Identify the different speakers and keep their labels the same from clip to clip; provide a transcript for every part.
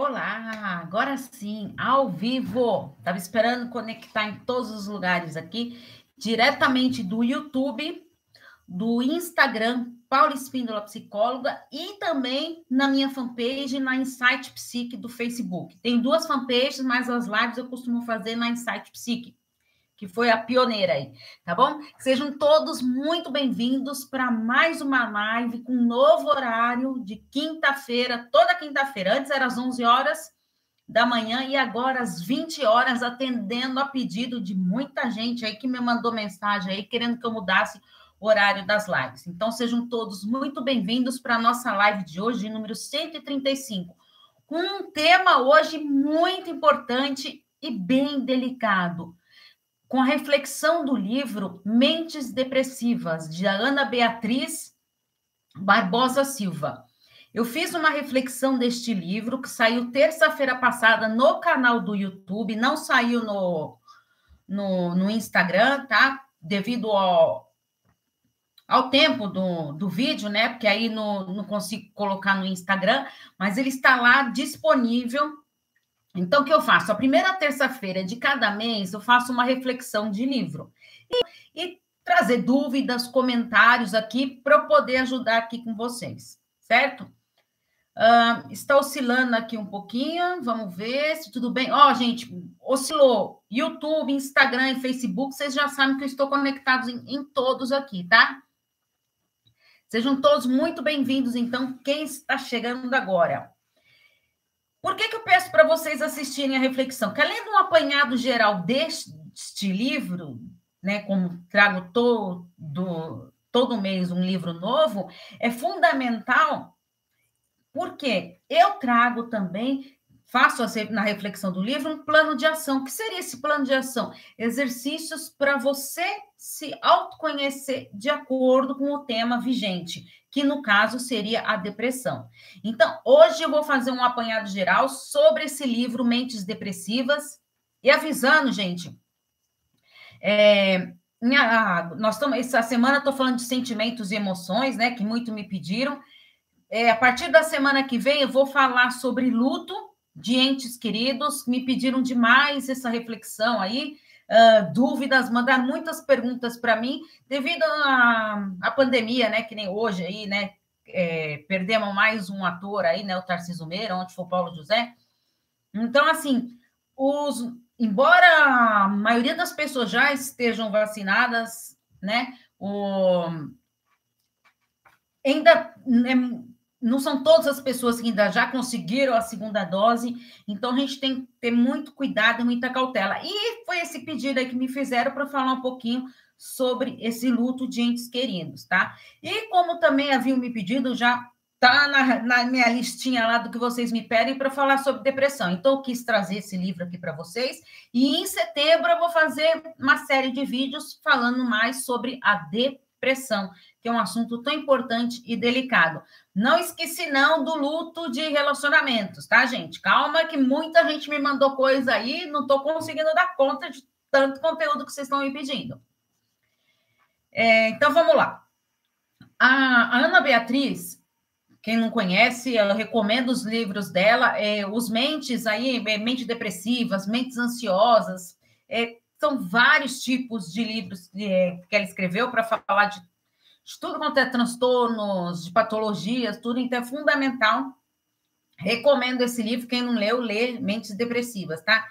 Speaker 1: Olá, agora sim, ao vivo. Estava esperando conectar em todos os lugares aqui, diretamente do YouTube, do Instagram, Paula Espíndola Psicóloga, e também na minha fanpage, na Insight Psique do Facebook. Tem duas fanpages, mas as lives eu costumo fazer na Insight Psique que foi a pioneira aí, tá bom? Sejam todos muito bem-vindos para mais uma live com um novo horário de quinta-feira, toda quinta-feira. Antes era às 11 horas da manhã e agora às 20 horas, atendendo a pedido de muita gente aí que me mandou mensagem aí querendo que eu mudasse o horário das lives. Então sejam todos muito bem-vindos para a nossa live de hoje, número 135, com um tema hoje muito importante e bem delicado com a reflexão do livro Mentes Depressivas, de Ana Beatriz Barbosa Silva. Eu fiz uma reflexão deste livro que saiu terça-feira passada no canal do YouTube, não saiu no, no, no Instagram, tá? Devido ao, ao tempo do, do vídeo, né? Porque aí não, não consigo colocar no Instagram, mas ele está lá disponível então, o que eu faço? A primeira terça-feira de cada mês, eu faço uma reflexão de livro. E, e trazer dúvidas, comentários aqui para eu poder ajudar aqui com vocês, certo? Uh, está oscilando aqui um pouquinho, vamos ver se tudo bem. Ó, oh, gente, oscilou. YouTube, Instagram e Facebook, vocês já sabem que eu estou conectado em, em todos aqui, tá? Sejam todos muito bem-vindos, então, quem está chegando agora. Por que, que eu peço para vocês assistirem a reflexão? Que além de um apanhado geral deste livro, né, como trago todo, todo mês um livro novo, é fundamental, porque eu trago também faço na reflexão do livro um plano de ação. O que seria esse plano de ação? Exercícios para você se autoconhecer de acordo com o tema vigente, que no caso seria a depressão. Então, hoje eu vou fazer um apanhado geral sobre esse livro Mentes Depressivas e avisando, gente, é, minha, nós estamos essa semana estou falando de sentimentos e emoções, né? Que muito me pediram. É, a partir da semana que vem eu vou falar sobre luto de entes queridos, me pediram demais essa reflexão aí, uh, dúvidas, mandaram muitas perguntas para mim, devido à pandemia, né, que nem hoje aí, né, é, perdemos mais um ator aí, né, o Tarcísio Meira, onde foi o Paulo José. Então, assim, os, embora a maioria das pessoas já estejam vacinadas, né, o, ainda é, não são todas as pessoas que ainda já conseguiram a segunda dose, então a gente tem que ter muito cuidado e muita cautela. E foi esse pedido aí que me fizeram para falar um pouquinho sobre esse luto de entes queridos, tá? E como também haviam me pedido, já tá na, na minha listinha lá do que vocês me pedem para falar sobre depressão. Então, eu quis trazer esse livro aqui para vocês. E em setembro eu vou fazer uma série de vídeos falando mais sobre a depressão que é um assunto tão importante e delicado. Não esqueci não do luto de relacionamentos, tá, gente? Calma que muita gente me mandou coisa aí, não estou conseguindo dar conta de tanto conteúdo que vocês estão me pedindo. É, então, vamos lá. A, Ana Beatriz, quem não conhece, eu recomendo os livros dela, é, os mentes aí, é, mentes depressivas, mentes ansiosas, é, são vários tipos de livros é, que ela escreveu para falar de de tudo quanto é transtornos, de patologias, tudo, então é fundamental. Recomendo esse livro, quem não leu, lê Mentes Depressivas, tá?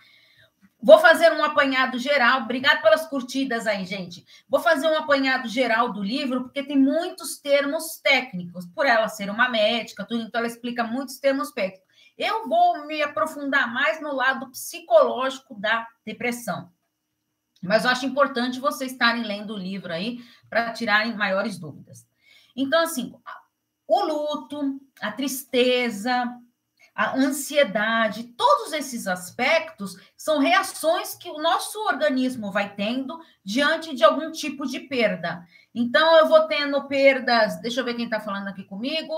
Speaker 1: Vou fazer um apanhado geral. Obrigado pelas curtidas aí, gente. Vou fazer um apanhado geral do livro, porque tem muitos termos técnicos. Por ela ser uma médica, tudo, então ela explica muitos termos técnicos. Eu vou me aprofundar mais no lado psicológico da depressão. Mas eu acho importante vocês estarem lendo o livro aí para tirarem maiores dúvidas. Então, assim, o luto, a tristeza, a ansiedade, todos esses aspectos são reações que o nosso organismo vai tendo diante de algum tipo de perda. Então, eu vou tendo perdas. Deixa eu ver quem está falando aqui comigo.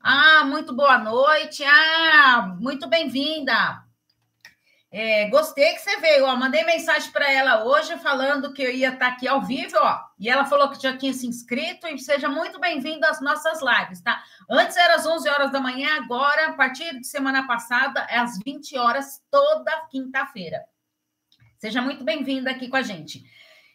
Speaker 1: Ah, muito boa noite. Ah, muito bem-vinda. É, gostei que você veio. Ó, mandei mensagem para ela hoje falando que eu ia estar tá aqui ao vivo, ó. E ela falou que já tinha se inscrito e seja muito bem-vindo às nossas lives, tá? Antes era às 11 horas da manhã, agora, a partir de semana passada, é às 20 horas, toda quinta-feira. Seja muito bem-vinda aqui com a gente.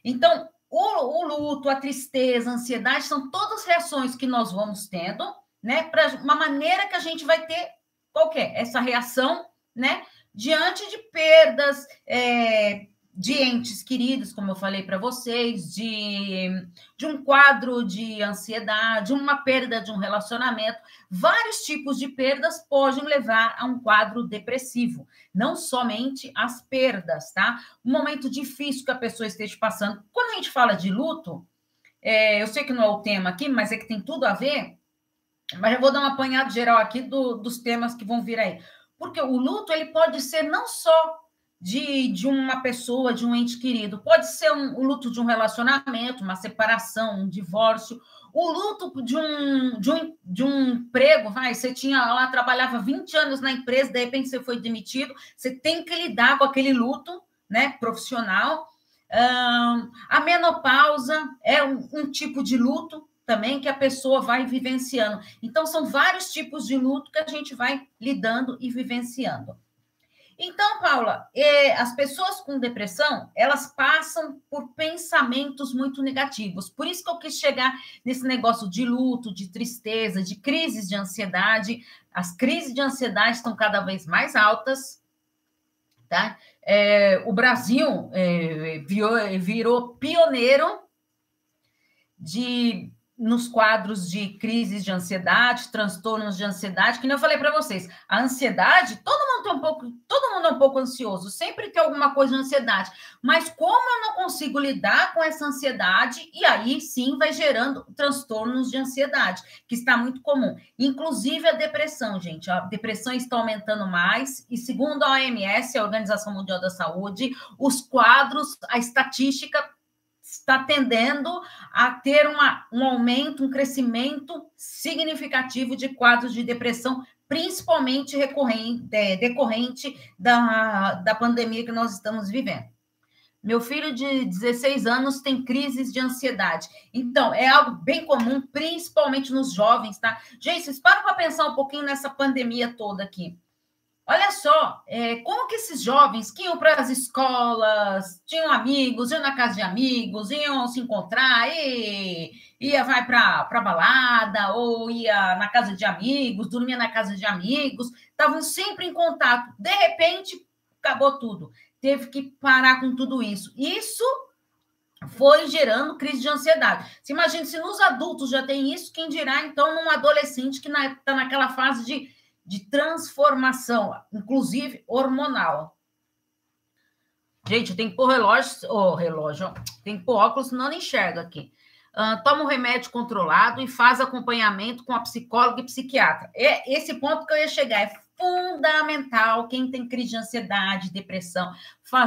Speaker 1: Então, o, o, luto, a tristeza, a ansiedade são todas reações que nós vamos tendo, né? Para uma maneira que a gente vai ter qualquer essa reação, né? Diante de perdas é, de entes queridos, como eu falei para vocês, de, de um quadro de ansiedade, uma perda de um relacionamento. Vários tipos de perdas podem levar a um quadro depressivo, não somente as perdas, tá? Um momento difícil que a pessoa esteja passando. Quando a gente fala de luto, é, eu sei que não é o tema aqui, mas é que tem tudo a ver. Mas eu vou dar um apanhado geral aqui do, dos temas que vão vir aí. Porque o luto ele pode ser não só de, de uma pessoa, de um ente querido, pode ser um, o luto de um relacionamento, uma separação, um divórcio, o luto de um, de um, de um emprego, vai, você tinha lá, trabalhava 20 anos na empresa, de repente você foi demitido, você tem que lidar com aquele luto né, profissional. Um, a menopausa é um, um tipo de luto também que a pessoa vai vivenciando. Então, são vários tipos de luto que a gente vai lidando e vivenciando. Então, Paula, é, as pessoas com depressão, elas passam por pensamentos muito negativos. Por isso que eu quis chegar nesse negócio de luto, de tristeza, de crises de ansiedade. As crises de ansiedade estão cada vez mais altas, tá? É, o Brasil é, virou, virou pioneiro de nos quadros de crises de ansiedade, transtornos de ansiedade, que nem eu falei para vocês, a ansiedade, todo mundo tem um pouco, todo mundo é um pouco ansioso, sempre tem alguma coisa de ansiedade, mas como eu não consigo lidar com essa ansiedade, e aí sim vai gerando transtornos de ansiedade, que está muito comum, inclusive a depressão, gente, a depressão está aumentando mais, e segundo a OMS, a Organização Mundial da Saúde, os quadros, a estatística está tendendo a ter uma, um aumento, um crescimento significativo de quadros de depressão, principalmente decorrente da, da pandemia que nós estamos vivendo. Meu filho de 16 anos tem crises de ansiedade. Então, é algo bem comum, principalmente nos jovens, tá? Gente, vocês param para pensar um pouquinho nessa pandemia toda aqui. Olha só, é, como esses jovens que iam para as escolas, tinham amigos, iam na casa de amigos, iam se encontrar, e, ia vai para balada, ou ia na casa de amigos, dormia na casa de amigos, estavam sempre em contato. De repente, acabou tudo. Teve que parar com tudo isso. Isso foi gerando crise de ansiedade. Se imagina, se nos adultos já tem isso, quem dirá então num adolescente que está na, naquela fase de de transformação, inclusive hormonal. Gente, tem que pôr relógio, oh, relógio, tem que pôr óculos, não enxerga aqui. Uh, toma um remédio controlado e faz acompanhamento com a psicóloga e psiquiatra. É esse ponto que eu ia chegar. É fundamental quem tem crise de ansiedade, depressão,